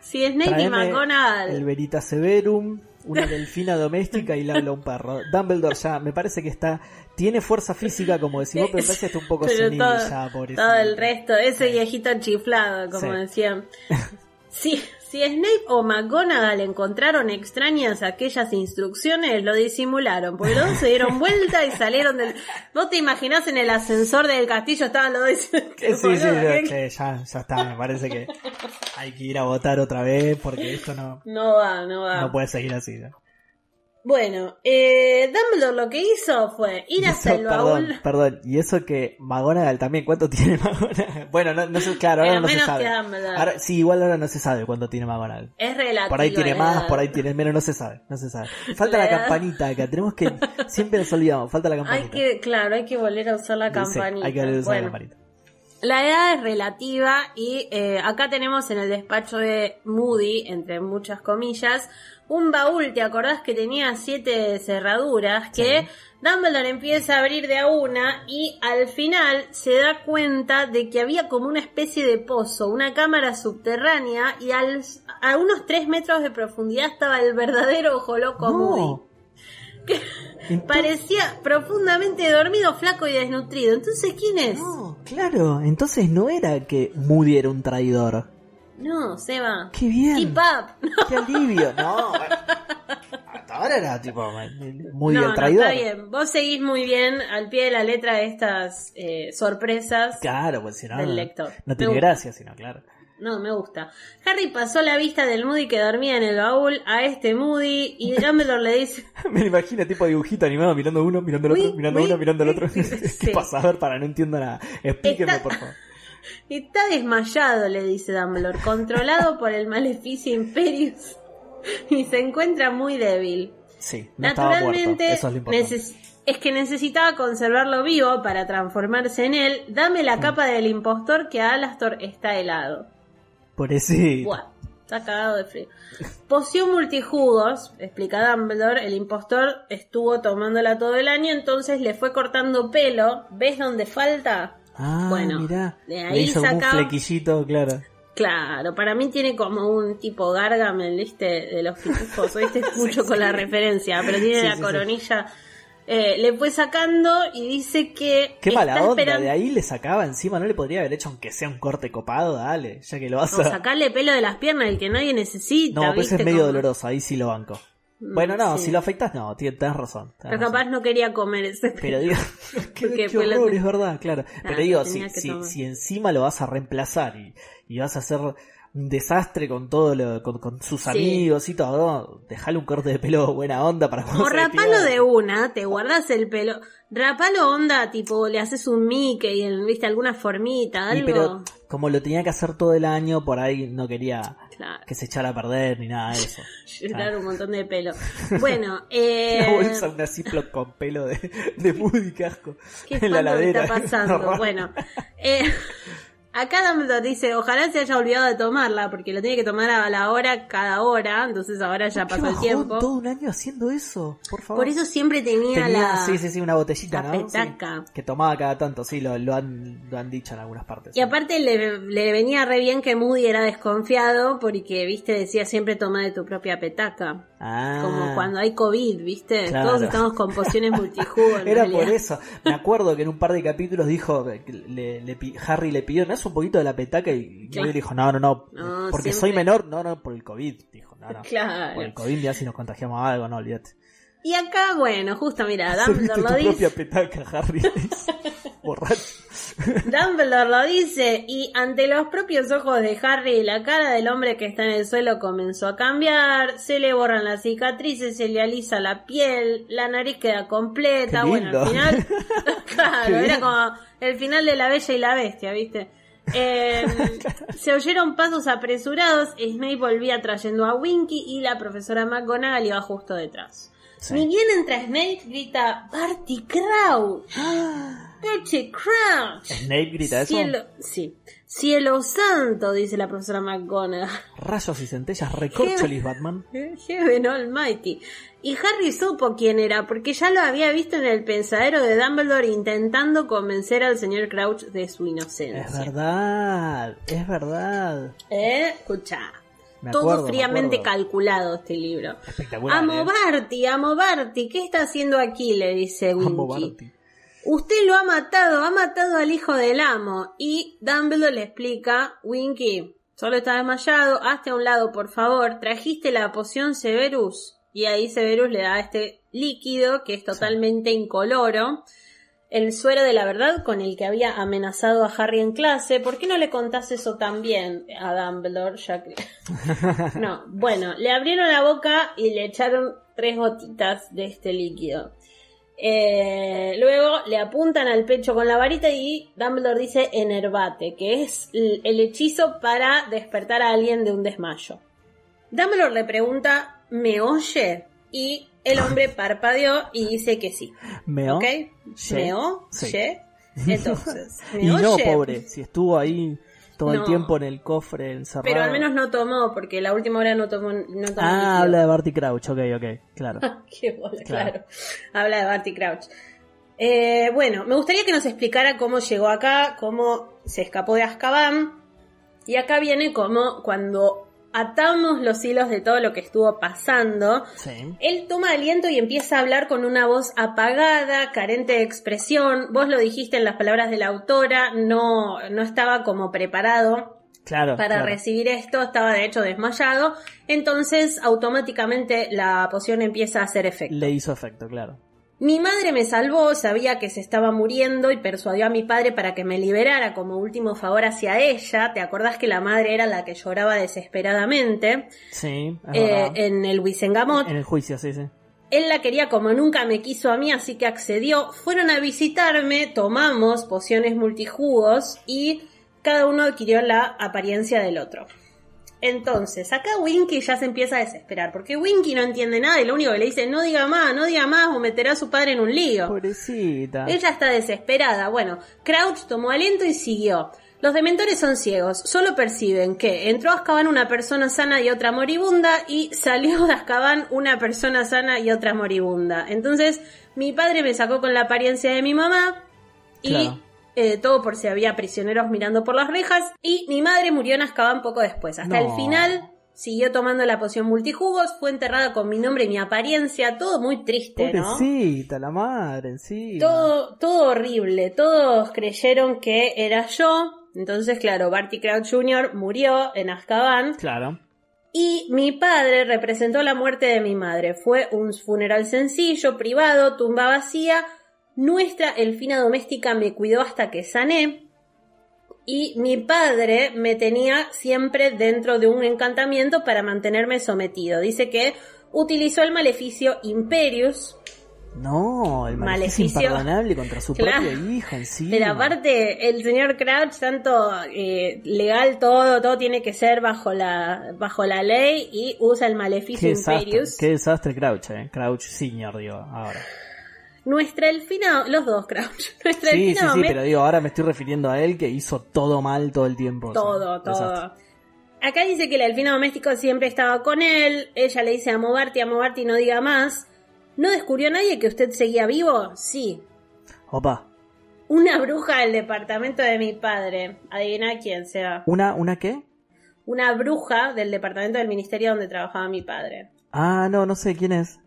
si Snape y McGonagall El Verita Severum, una delfina doméstica y le habla un perro. Dumbledore ya, me parece que está. Tiene fuerza física, como decimos, pero parece que está un poco senil ya, pobrecito. todo el resto, ese viejito chiflado, como Sí. decían. Si, si Snape o McGonagall encontraron extrañas aquellas instrucciones, lo disimularon, porque los dos se dieron vuelta y salieron del... ¿Vos te imaginás en el ascensor del castillo estaban los dos Eh, Sí, sí, ya, ya, ya está, me parece que hay que ir a votar otra vez porque esto no, No va, no va. no puede seguir así. ¿no? Bueno, eh, Dumbledore lo que hizo fue ir hasta el perdón, baúl. perdón. Y eso que McGonagall también, ¿cuánto tiene McGonagall? Bueno, no, no sé, claro, ahora Pero no se sabe. que Dumbledore. Ahora, sí, igual ahora no se sabe cuánto tiene McGonagall. Es relativo. Por ahí tiene más, edad. por ahí tiene menos, no se sabe, no se sabe. Falta la, campanita acá, tenemos que, siempre nos olvidamos, falta la campanita. Hay que, claro, hay que volver a usar la Sí, campanita. hay que volver a usar Bueno, la campanita. La edad es relativa y eh, acá tenemos en el despacho de Moody, entre muchas comillas, un baúl, ¿te acordás que tenía siete cerraduras? Que Dumbledore empieza a abrir de a una y al final se da cuenta de que había como una especie de pozo, una cámara subterránea y al- a unos tres metros de profundidad estaba el verdadero ojo loco Moody. No. Parecía profundamente dormido, flaco y desnutrido. Entonces, ¿quién es? No, claro, entonces no era que Moody era un traidor. No, Seba. Qué bien. Keep up. Qué alivio. No, bueno. hasta ahora era tipo Moody no, el no, traidor. está bien. Vos seguís muy bien al pie de la letra de estas eh, sorpresas Claro, pues si no, del no- lector. no Me tiene gusta. gracia, sino claro. No, me gusta. Harry pasó la vista del Moody que dormía en el baúl a este Moody y Dumbledore le dice... Me lo imagino tipo dibujito animado mirando uno, mirando el otro, mirando uno, mirando el otro. ¿Qué pasa? A ver, para no entiendo nada. Explíqueme, Está- por favor. Está desmayado, le dice Dumbledore, controlado por el maleficio Imperius y se encuentra muy débil. Sí, no estaba muerto. Naturalmente, Eso es que necesitaba conservarlo vivo para transformarse en él. Dame Mm. la capa del impostor que a Alastor está helado. Sí. Buah, está cagado de frío. Poción multijugos, explica Dumbledore, el impostor estuvo tomándola todo el año, entonces le fue cortando pelo. ¿Ves dónde falta? Ah, Bueno, mirá. de Le ahí hizo como un flequillito, claro. Claro, para mí tiene como un tipo Gargamel, ¿viste? De los pitufos, ¿viste? Mucho con la referencia, pero tiene Sí, la coronilla. Eh, le fue sacando y dice que. Qué está mala onda, esperando- de ahí le sacaba encima, no le podría haber hecho aunque sea un corte copado, dale, ya que lo vas O a... sacarle pelo de las piernas, el que nadie necesita. No, pues es medio Como- doloroso, ahí sí lo banco. Mm, Bueno, no, sí. si lo afeitas, no, tien- tenés razón. tenés Pero razón. capaz no quería comer ese pelo. Pero digo, qué, qué horror, que- es verdad, claro. Pero digo, si, si, si encima lo vas a reemplazar y, y vas a hacer un desastre con todo lo, con, con sus Sí. amigos y todo, dejale un corte de pelo buena onda para O rapalo de una, te guardas el pelo. Rapalo onda, tipo, le haces un Mickey, en- viste, alguna formita, Y algo. pero como lo tenía que hacer todo el año, por ahí no quería Claro, que se echara a perder ni nada de eso. llenar un montón de pelo. Bueno, eh. Una bolsa, una Ziploc con pelo de, de Woody, qué asco. ¿Qué en la ladera. está pasando? Bueno, eh, acá Dumbledore dice, ojalá se haya olvidado de tomarla, porque lo tiene que tomar a la hora cada hora, entonces ahora ya ¿Qué pasó el tiempo. todo un año haciendo eso, por favor. Por eso siempre tenía, Tenía, la... sí, sí, sí, una botellita, la ¿no? Sí, petaca. que tomaba cada tanto, sí, lo, lo, han, lo han dicho en algunas partes. Y aparte le, le venía re bien que Moody era desconfiado, porque, viste, decía siempre toma de tu propia petaca. Ah, Como cuando hay COVID, viste, Claro. todos estamos con pociones multijugo. Era realidad. por eso. Me acuerdo que en un par de capítulos dijo, le, Harry le pidió, ¿no es un poquito de la petaca? Y. Moody dijo, no, no, no, No, porque siempre- soy menor, no, no, por el COVID. Dijo, no, no. Claro. Por el COVID ya si nos contagiamos algo, no, olvídate. Y acá, bueno, justo mira, Dumbledore lo dice. propia petaca, Harry. Borracho. Dumbledore lo dice y ante los propios ojos de Harry la cara del hombre que está en el suelo comenzó a cambiar, se le borran las cicatrices, se le alisa la piel, la nariz queda completa, bueno, al final, claro, era como el final de La Bella y la Bestia, ¿viste? Eh, se oyeron pasos apresurados, Snape volvía trayendo a Winky y la profesora McGonagall iba justo detrás. Sí. Ni bien entra Snape, grita Barty Crouch. Barty Crouch. Snape grita eso. Cielo, sí. Cielo santo, dice la profesora McGonagall. Rayos y centellas, recorcholis, Batman. Heaven Almighty. Y Harry supo quién era, porque ya lo había visto en el pensadero de Dumbledore intentando convencer al señor Crouch de su inocencia. Es verdad, es verdad. ¿Eh? Escucha. Me Todo acuerdo, fríamente calculado este libro. Espectacular. Amo ¿eh? Barty, amo Barty. ¿Qué está haciendo aquí? Le dice Winky. Usted lo ha matado, ha matado al hijo del amo. Y Dumbledore le explica, Winky, solo está desmayado, hazte a un lado, por favor. ¿Trajiste la poción Severus? Y ahí Severus le da este líquido que es totalmente incoloro. El suero de la verdad con el que había amenazado a Harry en clase. ¿Por qué no le contás eso también a Dumbledore? Ya que... No, bueno, le abrieron la boca y le echaron tres gotitas de este líquido. Eh, luego le apuntan al pecho con la varita y Dumbledore dice enervate, que es el hechizo para despertar a alguien de un desmayo. Dumbledore le pregunta, ¿me oye? Y el hombre parpadeó y dice que sí. ¿Meo? ¿Ok? Ye. ¿Me oye? Sí. Entonces, ¿me Y no, pobre, si estuvo ahí todo el tiempo en el cofre encerrado. Pero al menos no tomó, porque la última hora no tomó, no tomó Ah, líquido. habla de Barty Crouch, ok, ok, claro. Qué bola, Claro. claro. Habla de Barty Crouch. Eh, bueno, me gustaría que nos explicara cómo llegó acá, cómo se escapó de Azkaban. Y acá viene como cuando atamos los hilos de todo lo que estuvo pasando. Sí. Él toma aliento y empieza a hablar con una voz apagada, carente de expresión. Vos lo dijiste en las palabras de la autora, no, no estaba como preparado Claro. para claro. recibir esto, estaba de hecho desmayado, entonces automáticamente la poción empieza a hacer efecto. Le hizo efecto, claro. Mi madre me salvó, sabía que se estaba muriendo y persuadió a mi padre para que me liberara como último favor hacia ella. ¿Te acordás que la madre era la que lloraba desesperadamente Sí, es eh, en el Wisengamot? En el juicio, sí, sí. Él la quería como nunca me quiso a mí, así que accedió. Fueron a visitarme, tomamos pociones multijugos y cada uno adquirió la apariencia del otro. Entonces, acá Winky ya se empieza a desesperar, porque Winky no entiende nada y lo único que le dice, no diga más, no diga más o meterá a su padre en un lío. Pobrecita. Ella está desesperada. Bueno, Crouch tomó aliento y siguió. Los dementores son ciegos, solo perciben que entró a Azkaban una persona sana y otra moribunda y salió de Azkaban una persona sana y otra moribunda. Entonces, mi padre me sacó con la apariencia de mi mamá y Claro. Eh, todo por si había prisioneros mirando por las rejas y mi madre murió en Azkaban poco después. Hasta No. el final siguió tomando la poción multijugos, fue enterrada con mi nombre y mi apariencia, todo muy triste, ¿no? Pobrecita, la madre, sí. Todo, todo horrible. Todos creyeron que era yo. Entonces, claro, Barty Crouch Jr. murió en Azkaban. Claro. Y mi padre representó la muerte de mi madre. Fue un funeral sencillo, privado, tumba vacía. Nuestra elfina doméstica me cuidó hasta que sané. Y mi padre me tenía siempre dentro de un encantamiento para mantenerme sometido. Dice que utilizó el maleficio Imperius, No, el maleficio Maleficio. imperdonable contra su Claro. propio hijo encima. Pero aparte, el señor Crouch, tanto eh, legal todo, todo tiene que ser bajo la, bajo la ley y usa el Qué maleficio desastre, Imperius. qué desastre Crouch, eh. Crouch Senior, digo, ahora. Nuestra elfina, los dos Crouch, nuestra Sí, sí, elfina sí, Domet- pero digo, ahora me estoy refiriendo a él que hizo todo mal todo el tiempo. o sea, todo, todo. desastre. Acá dice que la elfina doméstico siempre estaba con él, ella le dice a Mobarty, a Mobarty no diga más. ¿No descubrió nadie que usted seguía vivo? Sí. Opa, Una bruja del departamento de mi padre. Adivina quién sea. ¿una, una qué? Una bruja del departamento del ministerio donde trabajaba mi padre. Ah, no, no sé quién es.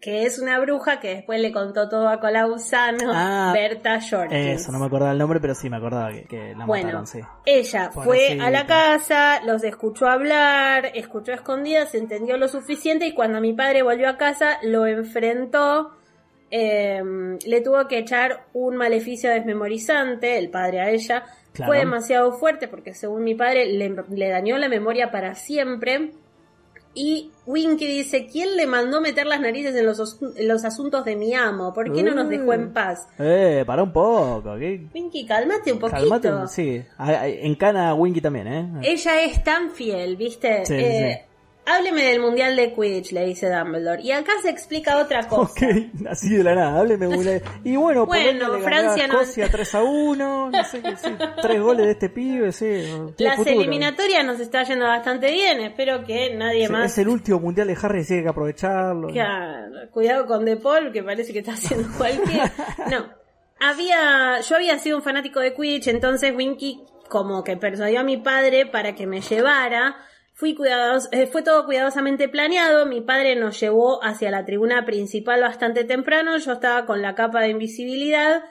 Que es una bruja que después le contó todo a Colausano, Ah, Berta Jorkins. Eso, no me acordaba el nombre, pero sí me acordaba que, que la Bueno, mataron, sí. ella fue a la casa, los escuchó hablar, escuchó a escondidas, entendió lo suficiente y cuando mi padre volvió a casa lo enfrentó, eh, le tuvo que echar un maleficio desmemorizante, el padre a ella. Claro. Fue demasiado fuerte porque según mi padre le, le dañó la memoria para siempre. Y Winky dice, ¿quién le mandó meter las narices en los, os- en los asuntos de mi amo? ¿Por qué no nos dejó en paz? Eh, para un poco, ¿qué? Winky, cálmate un poquito. Calmate, sí. A- a- En cana Winky también, ¿eh? Ella es tan fiel, ¿viste? Sí, Eh, Hábleme del Mundial de Quidditch, le dice Dumbledore. Y acá se explica otra cosa. Ok, así de la nada, hábleme una... Y bueno, Bueno, Francia no- Escocia 3 a 1, no sé qué, sí, tres goles de este pibe, sí. Las futuro. eliminatorias nos está yendo bastante bien, espero que nadie Sí, más... Es el último mundial de Harry, así que hay que aprovecharlo. Claro, cuidado con De Paul, que parece que está haciendo cualquier... No, había... Yo había sido un fanático de Quidditch, entonces Winky como que persuadió a mi padre para que me llevara. Fui cuidados, eh, fue todo cuidadosamente planeado. Mi padre nos llevó hacia la tribuna principal bastante temprano. Yo estaba con la capa de invisibilidad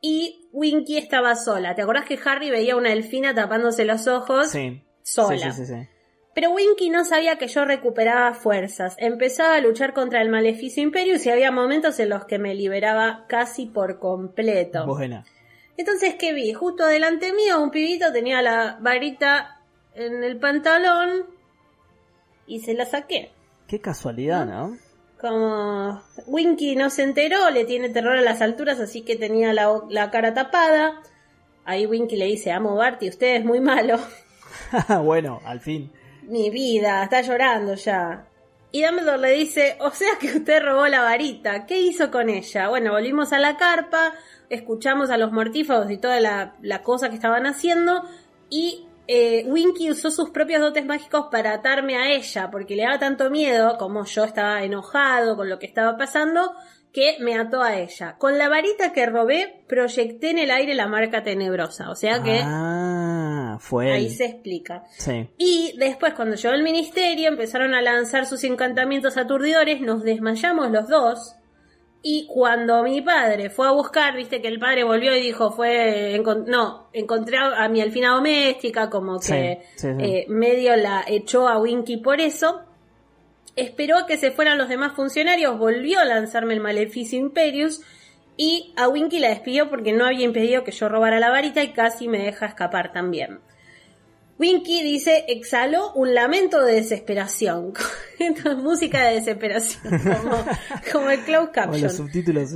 y Winky estaba sola. ¿Te acordás que Harry veía una delfina tapándose los ojos? Sí. Sola. Sí, sí, sí, sí. Pero Winky no sabía que yo recuperaba fuerzas. Empezaba a luchar contra el maleficio Imperius y había momentos en los que me liberaba casi por completo. Buena. Entonces, ¿qué vi? Justo delante mío un pibito tenía la varita en el pantalón y se la saqué. Qué casualidad, ¿no? Como Winky no se enteró, le tiene terror a las alturas, así que tenía la, la cara tapada. Ahí Winky le dice, amo Barty, usted es muy malo. bueno, al fin. Mi vida, está llorando ya. Y Dumbledore le dice, o sea que usted robó la varita, ¿qué hizo con ella? Bueno, volvimos a la carpa, escuchamos a los mortífagos y toda la, la cosa que estaban haciendo, y eh, Winky usó sus propios dotes mágicos para atarme a ella, porque le daba tanto miedo, como yo estaba enojado con lo que estaba pasando, que me ató a ella. Con la varita que robé, proyecté en el aire la marca tenebrosa. O sea que. Ah, fue. Ahí se explica. Sí. Y después, cuando llegó el ministerio, empezaron a lanzar sus encantamientos aturdidores, nos desmayamos los dos. Y cuando mi padre fue a buscar, viste que el padre volvió y dijo, fue, no, encontré a mi alfina doméstica, como que eh, medio la echó a Winky por eso. Esperó a que se fueran los demás funcionarios, volvió a lanzarme el maleficio Imperius y a Winky la despidió porque no había impedido que yo robara la varita y casi me deja escapar también. Winky dice, exhaló un lamento de desesperación. música de desesperación, como, el closed caption. los subtítulos,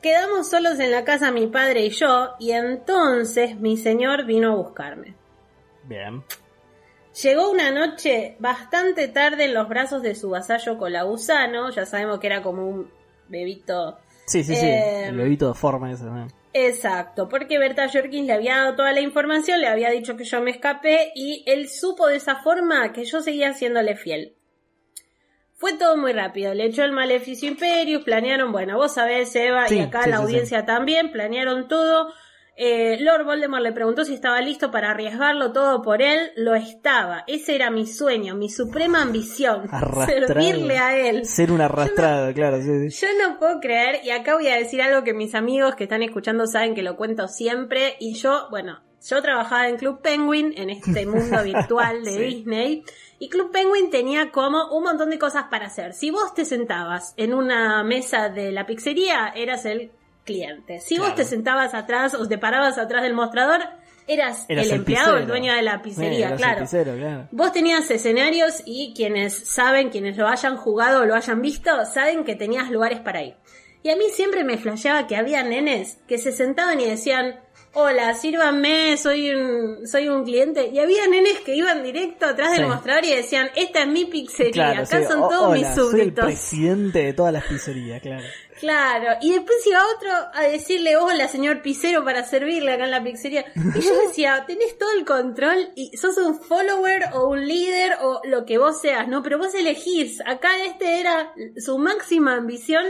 Quedamos solos en la casa mi padre y yo, y entonces mi señor vino a buscarme. Bien. Llegó una noche bastante tarde en los brazos de su vasallo colabusano, ya sabemos que era como un bebito. Sí, sí, sí, eh, el bebito de forma ese. Exacto, porque Berta Jorkins le había dado toda la información, le había dicho que yo me escapé y él supo de esa forma que yo seguía haciéndole fiel. Fue todo muy rápido, le echó el maleficio Imperius, planearon, bueno, vos sabés, Eva, y acá la audiencia también, planearon todo, eh, Lord Voldemort le preguntó si estaba listo para arriesgarlo todo por él. Lo estaba. Ese era mi sueño, mi suprema ambición. Servirle a él. Ser un arrastrado, claro. Yo no puedo creer, y acá voy a decir algo que mis amigos que están escuchando saben que lo cuento siempre. Y yo, bueno, yo trabajaba en Club Penguin, en este mundo virtual de Disney. Y Club Penguin tenía como un montón de cosas para hacer. Si vos te sentabas en una mesa de la pizzería, eras el cliente. Si vos te sentabas atrás o te parabas atrás del mostrador, eras, el, empleado, el dueño de la pizzería, claro. Vos tenías escenarios y quienes saben, quienes lo hayan jugado o lo hayan visto, saben que tenías lugares para ir. Y a mí siempre me flasheaba que había nenes que se sentaban y decían, hola, sírvanme, soy un, soy un cliente. Y había nenes que iban directo atrás del mostrador y decían, esta es mi pizzería, acá son todos mis súbditos. Soy el presidente de todas las pizzerías, claro. Claro, y después iba otro a decirle, hola señor pizzero para servirle acá en la pizzería. Y yo decía, tenés todo el control y sos un follower o un líder o lo que vos seas, ¿no? Pero vos elegís, acá este era su máxima ambición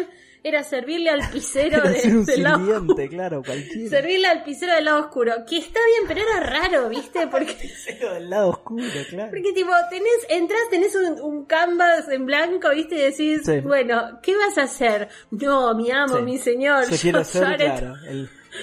era servirle al pisero del lado oscuro. claro, cualquiera. Servirle al pisero del lado oscuro. Que está bien, pero era raro, ¿viste? Porque. pisero del lado oscuro, claro. Porque, tipo, tenés, entras, tenés un, canvas en blanco, ¿viste? Y decís, bueno, ¿qué vas a hacer? No, mi amo, mi señor. Yo, quiero ser, claro,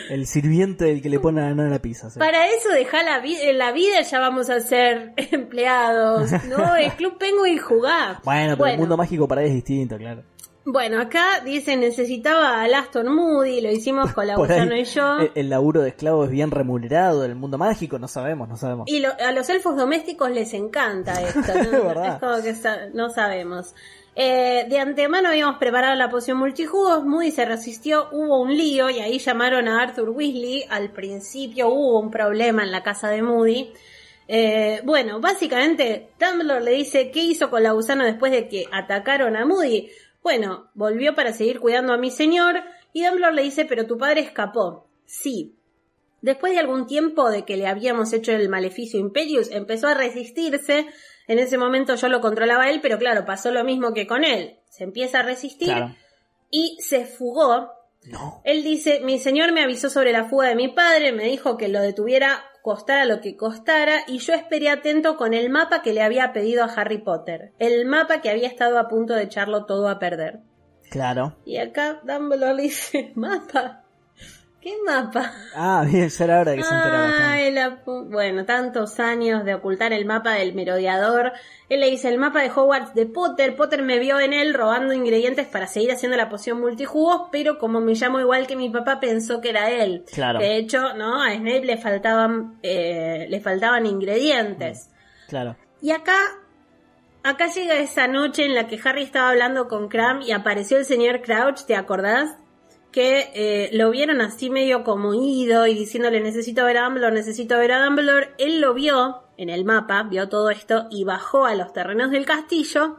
el, sirviente del que le pone a la pizza. Para eso deja la vida, en la vida ya vamos a ser empleados, ¿no? El club Penguin jugar. Bueno, pero el mundo mágico para él es distinto, claro. Bueno, acá dice necesitaba a Aston Moody, lo hicimos con la gusano y yo. El, laburo de esclavo es bien remunerado en el mundo mágico, no sabemos, no sabemos. Y a los elfos domésticos les encanta esto, ¿no? es como que no sabemos. Eh, de antemano habíamos preparado la poción multijugos, Moody se resistió, hubo un lío y ahí llamaron a Arthur Weasley. Al principio hubo un problema en la casa de Moody. Eh, bueno, básicamente Dumbledore le dice qué hizo con la gusano después de que atacaron a Moody. Bueno, volvió para seguir cuidando a mi señor y Dumbledore le dice, pero tu padre escapó. Sí. Después de algún tiempo de que le habíamos hecho el maleficio Imperius, empezó a resistirse. En ese momento yo lo controlaba él, pero claro, pasó lo mismo que con él. Se empieza a resistir y se fugó. No. Él dice, mi señor me avisó sobre la fuga de mi padre, me dijo que lo detuviera costara lo que costara, y yo esperé atento con el mapa que le había pedido a Harry Potter, el mapa que había estado a punto de echarlo todo a perder. Claro. Y acá Dumbledore dice, mapa. ¿Qué mapa? Ah, bien, ya era hora que se enterara. Bueno, tantos años de ocultar el mapa del merodeador. Él le dice el mapa de Hogwarts de Potter. Potter me vio en él robando ingredientes para seguir haciendo la poción multijugos, pero como me llamo igual que mi papá, pensó que era él. Claro. De hecho, ¿no? A Snape le faltaban, eh, le faltaban ingredientes. Claro. Y acá acá llega esa noche en la que Harry estaba hablando con Cram y apareció el señor Crouch, ¿te acordás? Que eh, lo vieron así medio como ido y diciéndole necesito ver a Dumbledore, necesito ver a Dumbledore. Él lo vio en el mapa, vio todo esto y bajó a los terrenos del castillo.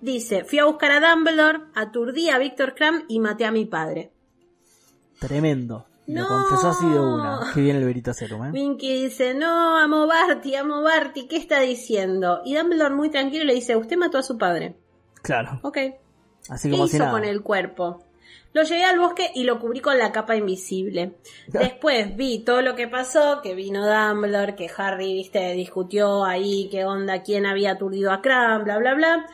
Dice, fui a buscar a Dumbledore, aturdí a Víctor Cram y maté a mi padre. Tremendo. Lo No. confesó así de una. Qué bien el Verito Serum, ¿eh? Winky dice, no, amo Barty, amo Barty, ¿qué está diciendo? Y Dumbledore muy tranquilo le dice, usted mató a su padre. Claro. Ok. Así ¿Qué como si hizo nada. con el cuerpo? Lo llevé al bosque y lo cubrí con la capa invisible. Después vi todo lo que pasó, que vino Dumbledore, que Harry, viste, discutió ahí qué onda, quién había aturdido a Cram, bla, bla, bla.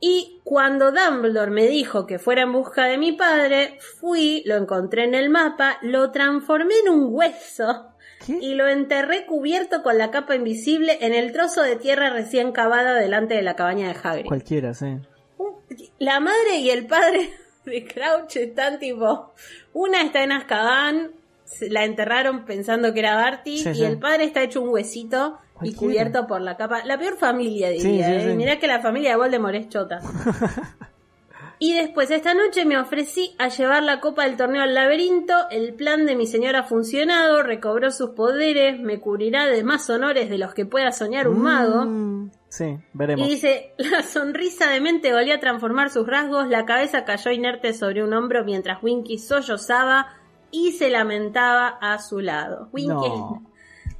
Y cuando Dumbledore me dijo que fuera en busca de mi padre, fui, lo encontré en el mapa, lo transformé en un hueso ¿Qué? y lo enterré cubierto con la capa invisible en el trozo de tierra recién cavada delante de la cabaña de Hagrid. Cualquiera, sí. La madre y el padre de Crouch están tipo. Una está en Azkaban, se- la enterraron pensando que era Barty, Sí, y sí. el padre está hecho un huesito y cubierto por la capa. La peor familia, diría. Sí, ¿eh? Mirá que la familia de Voldemort es chota. Y después, esta noche me ofrecí a llevar la copa del torneo al laberinto. El plan de mi señora ha funcionado, recobró sus poderes, me cubrirá de más honores de los que pueda soñar un mago. Sí, veremos. Y dice, la sonrisa de mente volvió a transformar sus rasgos, la cabeza cayó inerte sobre un hombro mientras Winky sollozaba y se lamentaba a su lado. Winky, No.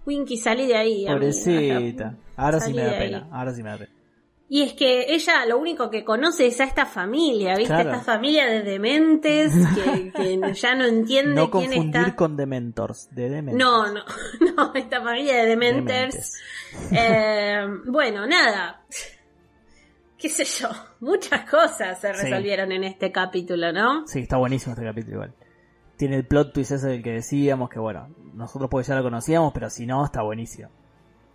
Winky salí de ahí. amiga. Pobrecita. Ahora sí me da ahí. pena. Ahora sí me da pena. Y es que ella lo único que conoce es a esta familia, ¿viste? Claro. Esta familia de dementes que, que ya no entiende No quién confundir está. con Dementors. De Dementors. No, no, no, esta familia de dementers. Eh, bueno, nada. Qué sé yo, muchas cosas se Sí. resolvieron en este capítulo, ¿no? Sí, está buenísimo este capítulo igual. Tiene el plot twist ese del que decíamos, que bueno, nosotros porque ya lo conocíamos, pero si no, está buenísimo.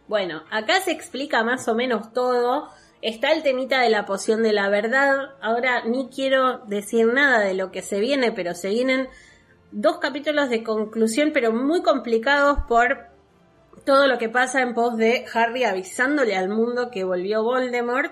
Bueno, acá se explica más o menos todo. Está el temita de la poción de la verdad. Ahora ni quiero decir nada de lo que se viene, pero se vienen dos capítulos de conclusión, pero muy complicados por todo lo que pasa en pos de Harry avisándole al mundo que volvió Voldemort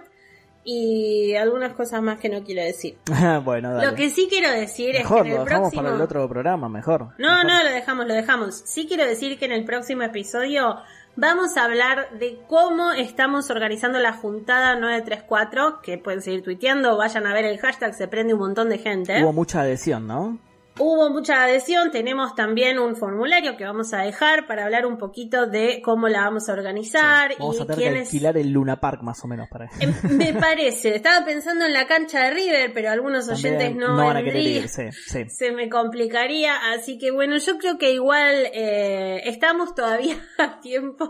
y algunas cosas más que no quiero decir. bueno, dale. Lo que sí quiero decir mejor, es que en lo el dejamos próximo... para el otro programa, mejor. No, Mejor. no, lo dejamos, lo dejamos. Sí quiero decir que en el próximo episodio vamos a hablar de cómo estamos organizando la juntada 934, que pueden seguir tuiteando, vayan a ver el hashtag, se prende un montón de gente. Hubo mucha adhesión, ¿no? Hubo mucha adhesión, tenemos también un formulario que vamos a dejar para hablar un poquito de cómo la vamos a organizar Vamos y a tener que quiénes... alquilar el Luna Park más o menos para Em, Me parece, estaba pensando en la cancha de River, pero algunos oyentes También no, van a querer ir, sí, sí. se me complicaría, así que bueno, yo creo que igual eh, estamos todavía a tiempo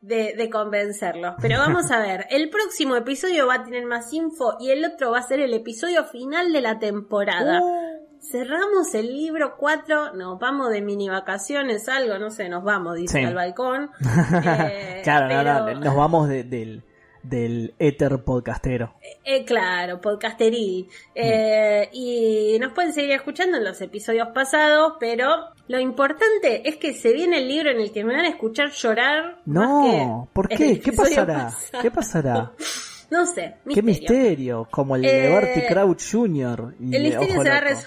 de, de convencerlos. Pero vamos a ver, el próximo episodio va a tener más info y el otro va a ser el episodio final de la temporada. Uh, Cerramos el libro 4, nos vamos de mini vacaciones, algo, no sé, nos vamos, dice Sí. al balcón. Eh, claro, no, pero- no, nos vamos de- del, del éter podcastero. Eh, claro, podcasteril. Eh, y nos pueden seguir escuchando en los episodios pasados, pero lo importante es que se viene el libro en el que me van a escuchar llorar. No, que ¿por qué? ¿Qué pasará? pasado. ¿Qué pasará? No sé, ¿Qué misterio. Como el de Eh, Barty Crouch Jr. y El misterio, se va a Loco.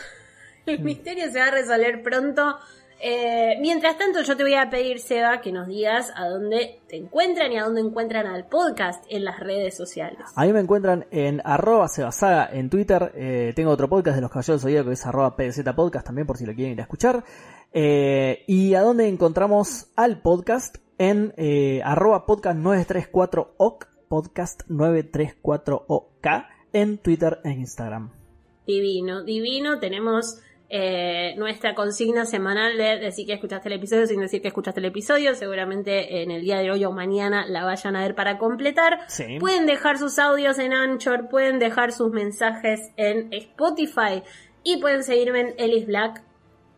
El misterio se va a resolver pronto. Eh, mientras tanto, yo te voy a pedir, Seba, que nos digas a dónde te encuentran y a dónde encuentran al podcast en las redes sociales. A mí me encuentran en arroba sebasaga en Twitter. Eh, tengo otro podcast de los caballeros Zodíaco que es arroba PDZ Podcast también por si lo quieren ir a escuchar. Eh, y a dónde encontramos al podcast en arroba podcast 934OK, podcast 934OK en Twitter e Instagram. Divino, divino. Tenemos eh, nuestra consigna semanal de decir que escuchaste el episodio sin decir que escuchaste el episodio. Seguramente en el día de hoy o mañana la vayan a ver para completar. Sí. Pueden dejar sus audios en Anchor, pueden dejar sus mensajes en Spotify y pueden seguirme en Ellis Black.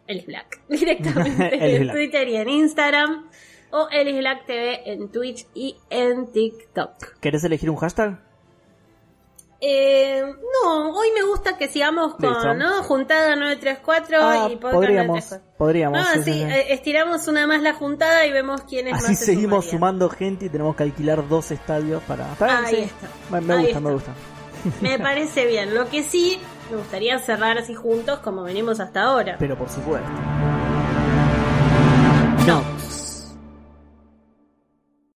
Ellis Black. Directamente en Black. Twitter y en Instagram. O Ellis Black TV en Twitch y en TikTok. ¿Querés elegir un hashtag? Eh, no, hoy me gusta que sigamos Listo. con, ¿no? Juntada 934 Ah, y podcast podríamos, 934. podríamos. No, sí, sí, sí, sí. eh, estiramos una más la juntada y vemos quiénes Así más se seguimos sumando gente y tenemos que alquilar dos estadios para. Ahí Sí. está. Me, me Ahí gusta, me gusta. Me parece bien. Lo que sí, me gustaría cerrar así juntos como venimos hasta ahora. Pero por supuesto. No,